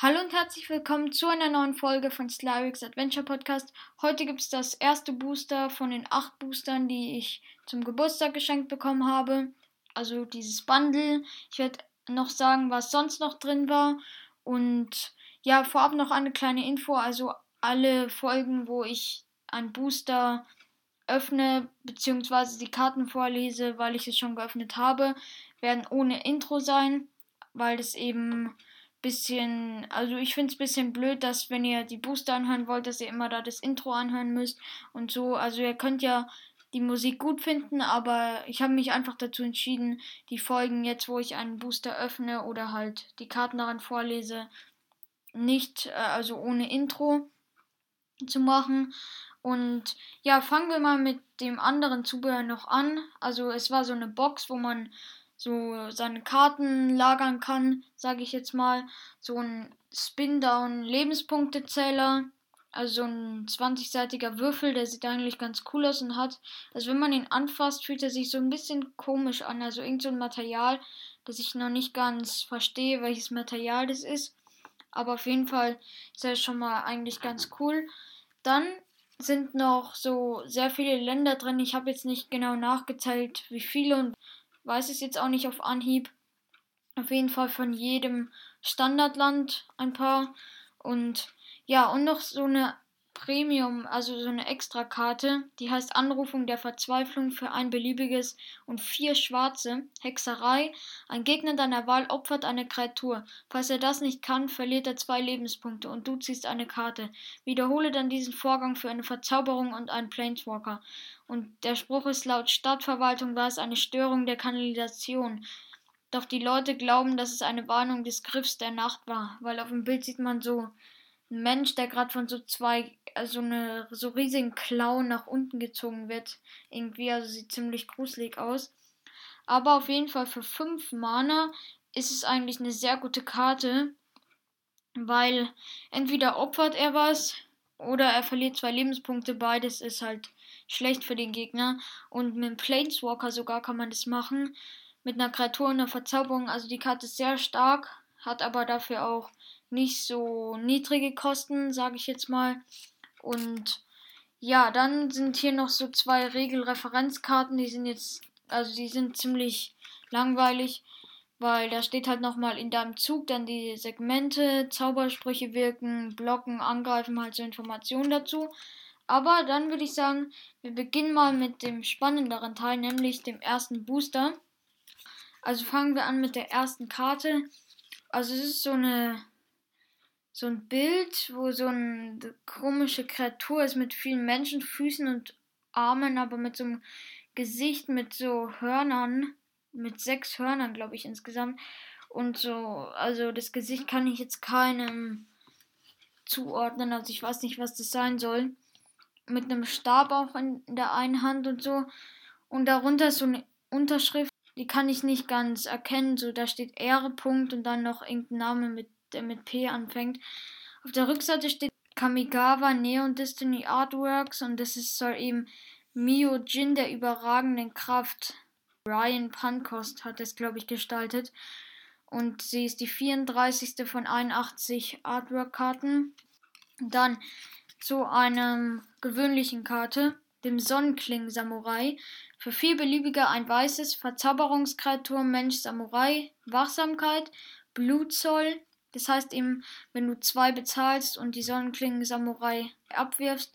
Hallo und herzlich willkommen zu einer neuen Folge von Slyrix Adventure Podcast. Heute gibt es das erste Booster von den acht Boostern, die ich zum Geburtstag geschenkt bekommen habe. Also dieses Bundle. Ich werde noch sagen, was sonst noch drin war. Und ja, vorab noch eine kleine Info. Also alle Folgen, wo ich ein Booster öffne, beziehungsweise die Karten vorlese, weil ich es schon geöffnet habe, werden ohne Intro sein, weil das eben bisschen, also ich finde es ein bisschen blöd, dass wenn ihr die Booster anhören wollt, dass ihr immer da das Intro anhören müsst und so. Also ihr könnt ja die Musik gut finden, aber ich habe mich einfach dazu entschieden, die Folgen jetzt, wo ich einen Booster öffne oder halt die Karten daran vorlese, nicht, äh, also ohne Intro zu machen. Und ja, fangen wir mal mit dem anderen Zubehör noch an. Also es war so eine Box, wo man so seine Karten lagern kann, sage ich jetzt mal. So ein Spin-Down-Lebenspunktezähler. Also so ein 20-seitiger Würfel, der sieht eigentlich ganz cool aus und hat, also wenn man ihn anfasst, fühlt er sich so ein bisschen komisch an. Also irgend so ein Material, das ich noch nicht ganz verstehe, welches Material das ist. Aber auf jeden Fall ist er schon mal eigentlich ganz cool. Dann sind noch so sehr viele Länder drin. Ich habe jetzt nicht genau nachgezählt, wie viele und weiß es jetzt auch nicht auf Anhieb. Auf jeden Fall von jedem Standardland ein paar. Und ja, und noch so eine Premium, also so eine Extrakarte, die heißt Anrufung der Verzweiflung für ein beliebiges und vier schwarze, Hexerei. Ein Gegner deiner Wahl opfert eine Kreatur. Falls er das nicht kann, verliert er zwei Lebenspunkte und du ziehst eine Karte. Wiederhole dann diesen Vorgang für eine Verzauberung und einen Planeswalker. Und der Spruch ist laut Stadtverwaltung war es eine Störung der Kanalisation. Doch die Leute glauben, dass es eine Warnung des Griffs der Nacht war, weil auf dem Bild sieht man so ein Mensch, der gerade von so zwei, also eine so riesigen Klauen nach unten gezogen wird. Irgendwie, also sieht ziemlich gruselig aus. Aber auf jeden Fall für 5 Mana ist es eigentlich eine sehr gute Karte, weil entweder opfert er was oder er verliert zwei Lebenspunkte. Beides ist halt schlecht für den Gegner. Und mit dem Planeswalker sogar kann man das machen. Mit einer Kreatur und einer Verzauberung. Also die Karte ist sehr stark, hat aber dafür auch nicht so niedrige Kosten, sage ich jetzt mal. Und ja, dann sind hier noch so zwei Regelreferenzkarten, die sind jetzt, also die sind ziemlich langweilig, weil da steht halt nochmal in deinem Zug dann die Segmente, Zaubersprüche wirken, blocken, angreifen, halt so Informationen dazu. Aber dann würde ich sagen, wir beginnen mal mit dem spannenderen Teil, nämlich dem ersten Booster. Also fangen wir an mit der ersten Karte. Also es ist so eine so ein Bild, wo so eine komische Kreatur ist mit vielen Menschenfüßen und Armen, aber mit so einem Gesicht mit so Hörnern, mit sechs Hörnern, glaube ich, insgesamt. Und so, also das Gesicht kann ich jetzt keinem zuordnen, also ich weiß nicht, was das sein soll. Mit einem Stab auch in der einen Hand und so. Und darunter ist so eine Unterschrift, die kann ich nicht ganz erkennen. So, da steht Ehre Punkt und dann noch irgendein Name mit der mit P anfängt. Auf der Rückseite steht Kamigawa Neon Destiny Artworks und das ist soll eben Mio Jin der überragenden Kraft. Ryan Pankost hat es, glaube ich, gestaltet. Und sie ist die 34. von 81 Artwork-Karten. Dann zu einem gewöhnlichen Karte, dem Sonnenkling Samurai. Für vier beliebige ein weißes Verzauberungskreatur Mensch Samurai, Wachsamkeit, Blutzoll, das heißt eben, wenn du zwei bezahlst und die Sonnenklingen Samurai abwirfst,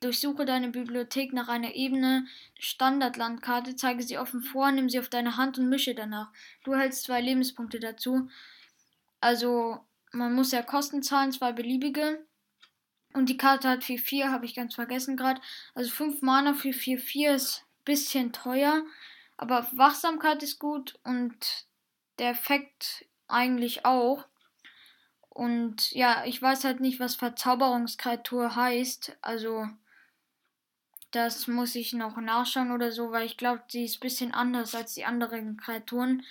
durchsuche deine Bibliothek nach einer Ebene Standardlandkarte, zeige sie offen vor, nimm sie auf deine Hand und mische danach. Du hältst zwei Lebenspunkte dazu. Also, man muss ja Kosten zahlen, zwei beliebige. Und die Karte hat 4-4, habe ich ganz vergessen gerade. Also 5 Mana für 4-4 ist ein bisschen teuer. Aber Wachsamkeit ist gut und der Effekt eigentlich auch. Und ja, ich weiß halt nicht, was Verzauberungskreatur heißt. Also, das muss ich noch nachschauen oder so, weil ich glaube, sie ist ein bisschen anders als die anderen Kreaturen.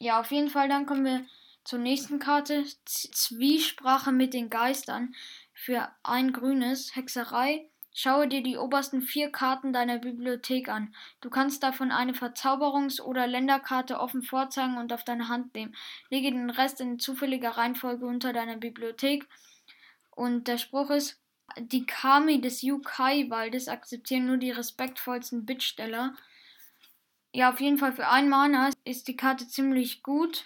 Ja, auf jeden Fall, dann kommen wir zur nächsten Karte. Z Zwiesprache mit den Geistern. Für ein grünes Hexerei. Schaue dir die obersten vier Karten deiner Bibliothek an. Du kannst davon eine Verzauberungs- oder Länderkarte offen vorzeigen und auf deine Hand nehmen. Lege den Rest in zufälliger Reihenfolge unter deiner Bibliothek. Und der Spruch ist, die Kami des Yukai-Waldes akzeptieren nur die respektvollsten Bittsteller. Ja, auf jeden Fall für ein Mana ist die Karte ziemlich gut,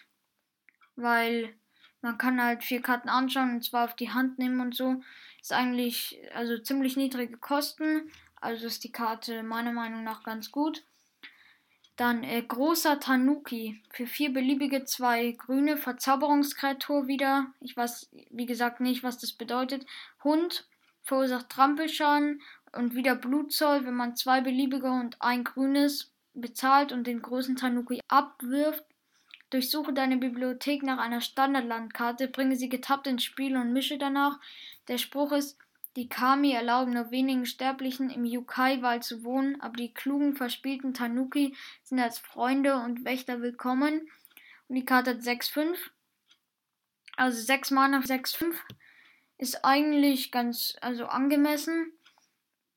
weil man kann halt vier Karten anschauen und zwar auf die Hand nehmen und so. Ist eigentlich also ziemlich niedrige Kosten. Also ist die Karte meiner Meinung nach ganz gut. Dann äh, großer Tanuki. Für vier beliebige zwei grüne Verzauberungskreatur wieder. Ich weiß, wie gesagt, nicht, was das bedeutet. Hund verursacht Trampelschaden und wieder Blutzoll, wenn man zwei beliebige und ein grünes bezahlt und den großen Tanuki abwirft. Durchsuche deine Bibliothek nach einer Standardlandkarte, bringe sie getappt ins Spiel und mische danach. Der Spruch ist, die Kami erlauben nur wenigen Sterblichen im Yukai-Wald zu wohnen, aber die klugen, verspielten Tanuki sind als Freunde und Wächter willkommen. Und die Karte hat 6-5. Also 6 Mana 6-5 ist eigentlich ganz also angemessen.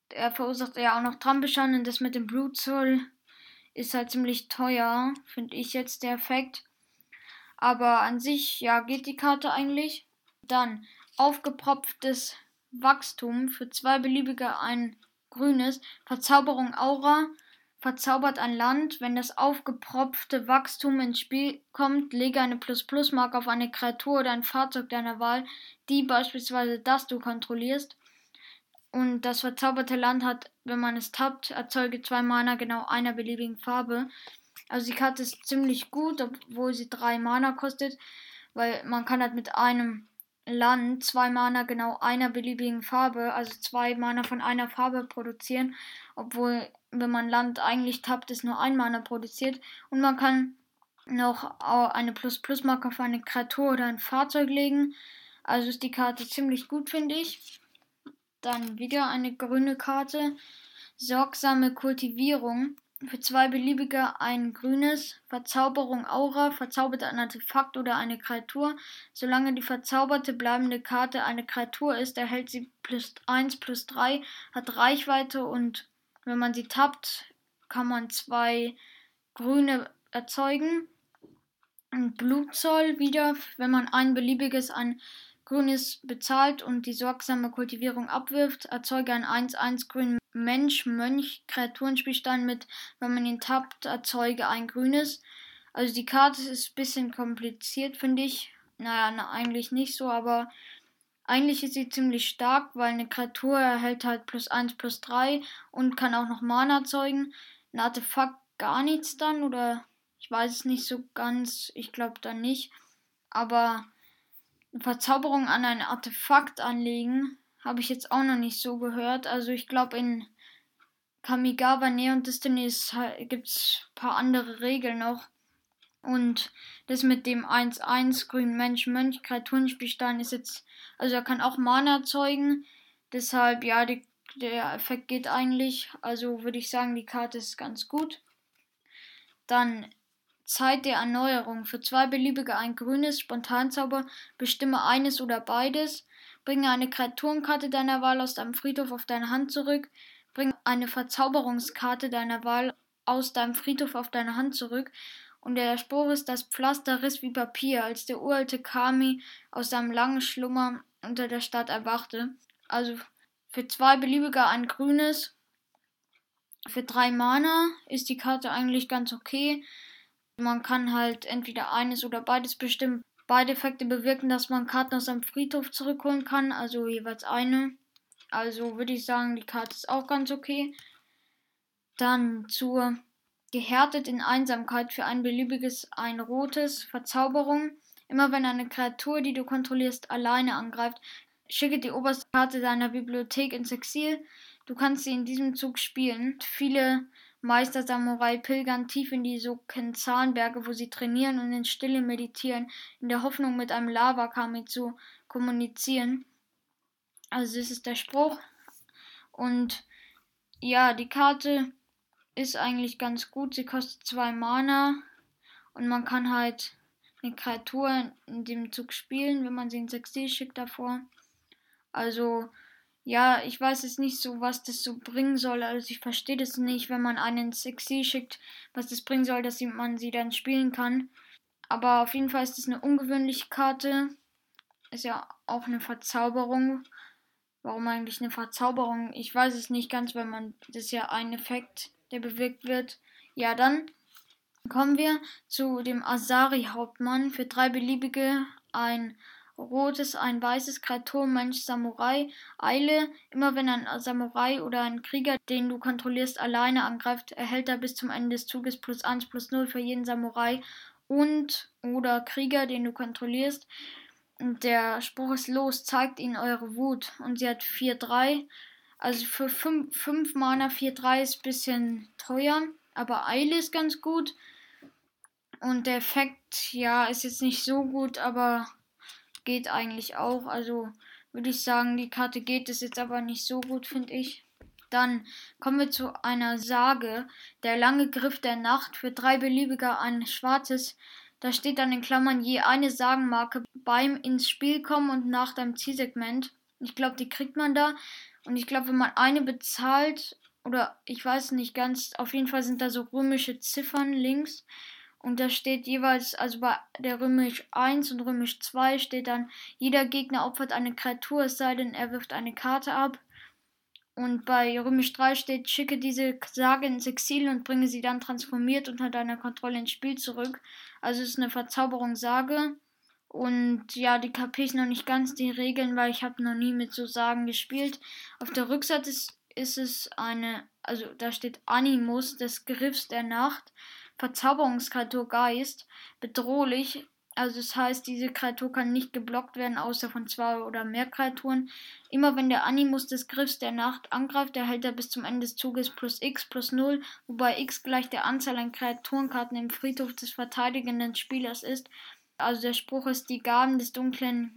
Er verursacht ja auch noch Trampelschaden und das mit dem Blutzoll ist halt ziemlich teuer, finde ich jetzt der Effekt. Aber an sich, ja, geht die Karte eigentlich. Dann aufgepropftes Wachstum für zwei beliebige ein grünes. Verzauberung Aura verzaubert ein Land. Wenn das aufgepropfte Wachstum ins Spiel kommt, lege eine Plus-Plus-Marke auf eine Kreatur oder ein Fahrzeug deiner Wahl, die beispielsweise das du kontrollierst. Und das verzauberte Land hat, wenn man es tappt, erzeuge zwei Mana genau einer beliebigen Farbe. Also die Karte ist ziemlich gut, obwohl sie drei Mana kostet, weil man kann halt mit einem Land zwei Mana genau einer beliebigen Farbe, also zwei Mana von einer Farbe produzieren, obwohl wenn man Land eigentlich tappt, es nur ein Mana produziert und man kann noch eine Plus-Plus-Marke auf eine Kreatur oder ein Fahrzeug legen. Also ist die Karte ziemlich gut, finde ich. Dann wieder eine grüne Karte. Sorgsame Kultivierung. Für zwei beliebige ein grünes. Verzauberung Aura. Verzaubert ein Artefakt oder eine Kreatur. Solange die verzauberte bleibende Karte eine Kreatur ist, erhält sie plus 1 plus 3, hat Reichweite und wenn man sie tappt, kann man zwei grüne erzeugen. Und Blutzoll wieder, wenn man ein beliebiges, ein Grünes bezahlt und die sorgsame Kultivierung abwirft, erzeuge ein 1-1 grünen Mensch, Mönch, Kreaturenspielstein mit, wenn man ihn tappt, erzeuge ein grünes. Also die Karte ist ein bisschen kompliziert, finde ich. Naja, na, eigentlich nicht so, aber eigentlich ist sie ziemlich stark, weil eine Kreatur erhält halt plus 1, plus 3 und kann auch noch Mana erzeugen. Ein Artefakt gar nichts dann oder ich weiß es nicht so ganz, ich glaube da nicht. Aber Verzauberung an ein Artefakt anlegen, habe ich jetzt auch noch nicht so gehört. Also ich glaube in Kamigawa Neon Destiny gibt es ein paar andere Regeln noch. Und das mit dem 1-1 Grün Mensch Mönch Kreaturenspielstein ist jetzt, also er kann auch Mana erzeugen. Deshalb, ja, die, der Effekt geht eigentlich. Also würde ich sagen, die Karte ist ganz gut. Dann Zeit der Erneuerung. Für zwei beliebige ein grünes Spontanzauber bestimme eines oder beides. Bringe eine Kreaturenkarte deiner Wahl aus deinem Friedhof auf deine Hand zurück. Bringe eine Verzauberungskarte deiner Wahl aus deinem Friedhof auf deine Hand zurück. Und der Spruch ist, das Pflaster riss wie Papier, als der uralte Kami aus seinem langen Schlummer unter der Stadt erwachte. Also für zwei beliebige ein grünes. Für drei Mana ist die Karte eigentlich ganz okay. Man kann halt entweder eines oder beides bestimmen. Beide Effekte bewirken, dass man Karten aus seinem Friedhof zurückholen kann, also jeweils eine. Also würde ich sagen, die Karte ist auch ganz okay. Dann zur gehärtet in Einsamkeit für ein beliebiges ein rotes Verzauberung. Immer wenn eine Kreatur, die du kontrollierst, alleine angreift, schicke die oberste Karte deiner Bibliothek ins Exil. Du kannst sie in diesem Zug spielen. Viele Meister-Samurai pilgern tief in die Soken-Zahnberge, wo sie trainieren und in Stille meditieren, in der Hoffnung, mit einem Lava-Kami zu kommunizieren. Also, das ist der Spruch. Und ja, die Karte ist eigentlich ganz gut. Sie kostet zwei Mana und man kann halt eine Kreatur in dem Zug spielen, wenn man sie ins Exil schickt davor. Also, ja, ich weiß jetzt nicht so, was das so bringen soll. Also ich verstehe das nicht, wenn man einen Sexy schickt, was das bringen soll, dass man sie dann spielen kann. Aber auf jeden Fall ist das eine ungewöhnliche Karte. Ist ja auch eine Verzauberung. Warum eigentlich eine Verzauberung? Ich weiß es nicht ganz, weil man das ist ja ein Effekt, der bewirkt wird. Ja, dann kommen wir zu dem Asari-Hauptmann. Für drei beliebige ein rotes, ein weißes Kreatur, Mensch, Samurai, Eile. Immer wenn ein Samurai oder ein Krieger, den du kontrollierst, alleine angreift, erhält er bis zum Ende des Zuges plus 1 plus 0 für jeden Samurai und oder Krieger, den du kontrollierst. Und der Spruch ist los, zeigt ihnen eure Wut. Und sie hat 4-3. Also für 5 Mana 4-3 ist ein bisschen teuer. Aber Eile ist ganz gut. Und der Effekt, ja, ist jetzt nicht so gut, aber geht eigentlich auch. Also würde ich sagen, die Karte geht es jetzt aber nicht so gut, finde ich. Dann kommen wir zu einer Sage. Der lange Griff der Nacht für drei beliebiger ein schwarzes. Da steht dann in Klammern je eine Sagenmarke beim ins Spiel kommen und nach deinem Zielsegment. Ich glaube, die kriegt man da. Und ich glaube, wenn man eine bezahlt, oder ich weiß nicht ganz, auf jeden Fall sind da so römische Ziffern links. Und da steht jeweils, also bei der Römisch 1 und Römisch 2 steht dann, jeder Gegner opfert eine Kreatur, es sei denn, er wirft eine Karte ab. Und bei Römisch 3 steht, schicke diese Sage ins Exil und bringe sie dann transformiert unter deiner Kontrolle ins Spiel zurück. Also es ist eine Verzauberungssage. Und ja, die KP ist noch nicht ganz die Regeln, weil ich habe noch nie mit so Sagen gespielt. Auf der Rückseite ist, ist es eine, also da steht Animus des Griffs der Nacht. Verzauberungskreatur Geist bedrohlich. Also das heißt, diese Kreatur kann nicht geblockt werden, außer von zwei oder mehr Kreaturen. Immer wenn der Animus des Griffs der Nacht angreift, erhält er bis zum Ende des Zuges plus x plus 0, wobei x gleich der Anzahl an Kreaturenkarten im Friedhof des verteidigenden Spielers ist. Also der Spruch ist, die Gaben des dunklen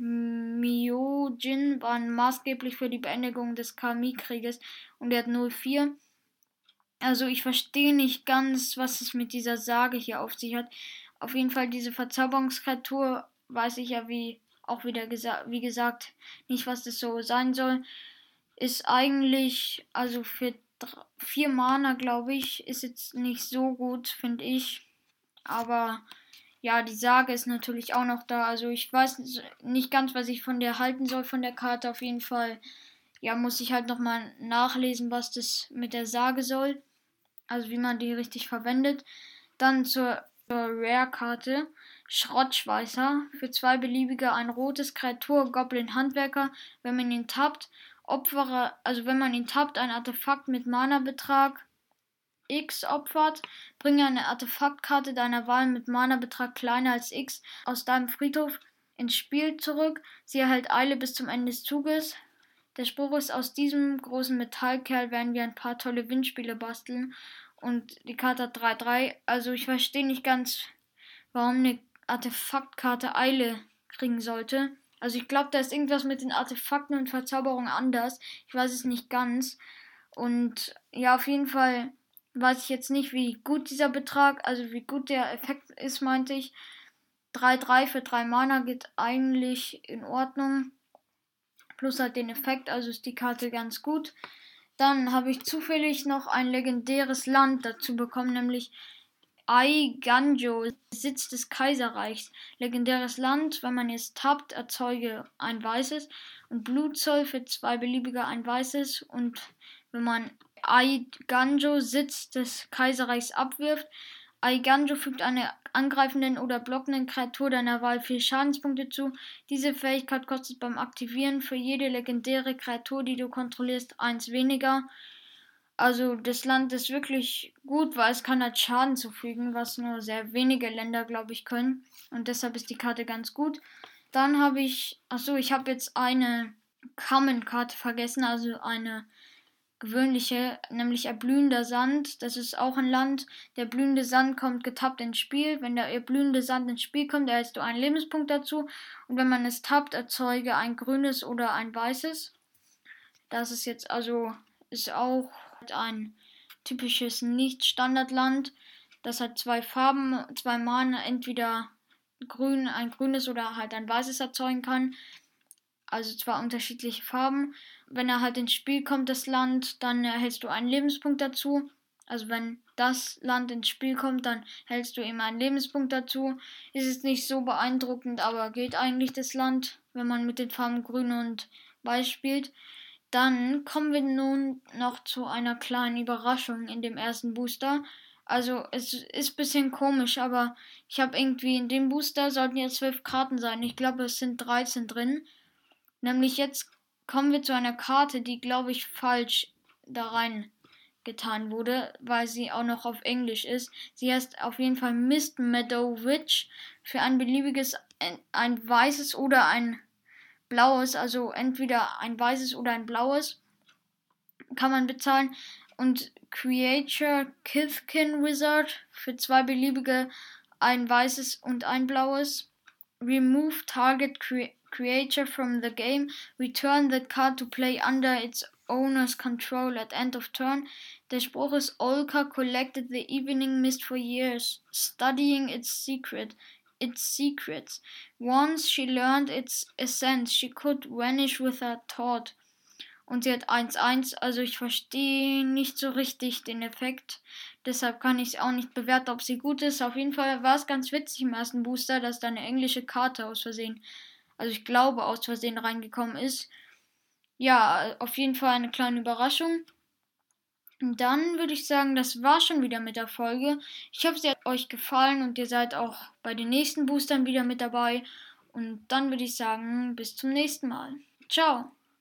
Myojin waren maßgeblich für die Beendigung des Kami-Krieges und er hat 04. Also ich verstehe nicht ganz, was es mit dieser Sage hier auf sich hat. Auf jeden Fall diese Verzauberungskreatur weiß ich ja wie auch wieder gesagt, wie gesagt, nicht was das so sein soll. Ist eigentlich, also für vier Mana, glaube ich, ist jetzt nicht so gut, finde ich. Aber ja, die Sage ist natürlich auch noch da. Also ich weiß nicht ganz, was ich von der halten soll, von der Karte. Auf jeden Fall, ja, muss ich halt nochmal nachlesen, was das mit der Sage soll also wie man die richtig verwendet. Dann zur, zur Rare-Karte Schrottschweißer. Für zwei beliebige ein rotes Kreatur Goblin Handwerker. Wenn man ihn tappt, opfere, also wenn man ihn tappt, ein Artefakt mit Mana-Betrag X opfert, bringe eine Artefaktkarte deiner Wahl mit Mana-Betrag kleiner als X aus deinem Friedhof ins Spiel zurück. Sie erhält Eile bis zum Ende des Zuges. Der Spruch ist, aus diesem großen Metallkerl werden wir ein paar tolle Windspiele basteln. Und die Karte hat 3-3. Also ich verstehe nicht ganz, warum eine Artefaktkarte Eile kriegen sollte. Also ich glaube, da ist irgendwas mit den Artefakten und Verzauberungen anders. Ich weiß es nicht ganz. Und ja, auf jeden Fall weiß ich jetzt nicht, wie gut dieser Betrag, also wie gut der Effekt ist, meinte ich. 3-3 für 3 Mana geht eigentlich in Ordnung plus halt den Effekt, also ist die Karte ganz gut. Dann habe ich zufällig noch ein legendäres Land dazu bekommen, nämlich Aiganjo, Sitz des Kaiserreichs. Legendäres Land, wenn man es tappt, erzeuge ein weißes und Blutzoll für zwei beliebige ein weißes und wenn man Aiganjo, Sitz des Kaiserreichs abwirft, Aiganjo fügt einer angreifenden oder blockenden Kreatur deiner Wahl 4 Schadenspunkte zu. Diese Fähigkeit kostet beim Aktivieren für jede legendäre Kreatur, die du kontrollierst, 1 weniger. Also das Land ist wirklich gut, weil es kann halt Schaden zufügen, was nur sehr wenige Länder, glaube ich, können. Und deshalb ist die Karte ganz gut. Dann habe ich, achso, ich habe jetzt eine Common-Karte vergessen, also eine gewöhnliche, nämlich erblühender Sand. Das ist auch ein Land. Der blühende Sand kommt getappt ins Spiel. Wenn der blühende Sand ins Spiel kommt, erhältst du einen Lebenspunkt dazu. Und wenn man es tappt, erzeuge ein grünes oder ein weißes. Das ist jetzt also, ist auch ein typisches Nicht-Standardland. Das hat zwei Farben, zwei Mana, entweder grün, ein grünes oder halt ein weißes erzeugen kann. also zwar unterschiedliche Farben. Wenn er halt ins Spiel kommt, das Land, dann erhältst du einen Lebenspunkt dazu. Also wenn das Land ins Spiel kommt, dann hältst du ihm einen Lebenspunkt dazu. Ist es nicht so beeindruckend, aber gilt eigentlich das Land, wenn man mit den Farben Grün und Weiß spielt. Dann kommen wir nun noch zu einer kleinen Überraschung in dem ersten Booster. Also es ist ein bisschen komisch, aber ich habe irgendwie in dem Booster sollten jetzt zwölf Karten sein. Ich glaube, es sind 13 drin. Nämlich jetzt kommen wir zu einer Karte, die glaube ich falsch da rein getan wurde, weil sie auch noch auf Englisch ist. Sie heißt auf jeden Fall Mist Meadow Witch für ein beliebiges ein weißes oder ein blaues, also entweder ein weißes oder ein blaues kann man bezahlen und Creature Kithkin Wizard für zwei beliebige, ein weißes und ein blaues. Remove target creature from the game. Return the card to play under its owner's control at end of turn. Der Spruch ist Olka collected the evening mist for years, studying its secret, its secrets. Once she learned its essence, she could vanish with her thought und sie hat 1-1. Also ich verstehe nicht so richtig den Effekt. Deshalb kann ich es auch nicht bewerten, ob sie gut ist. Auf jeden Fall war es ganz witzig im ersten Booster, dass da eine englische Karte aus Versehen, also ich glaube aus Versehen reingekommen ist. Ja, auf jeden Fall eine kleine Überraschung. Und dann würde ich sagen, das war schon wieder mit der Folge. Ich hoffe, sie hat euch gefallen und ihr seid auch bei den nächsten Boostern wieder mit dabei. Und dann würde ich sagen, bis zum nächsten Mal. Ciao.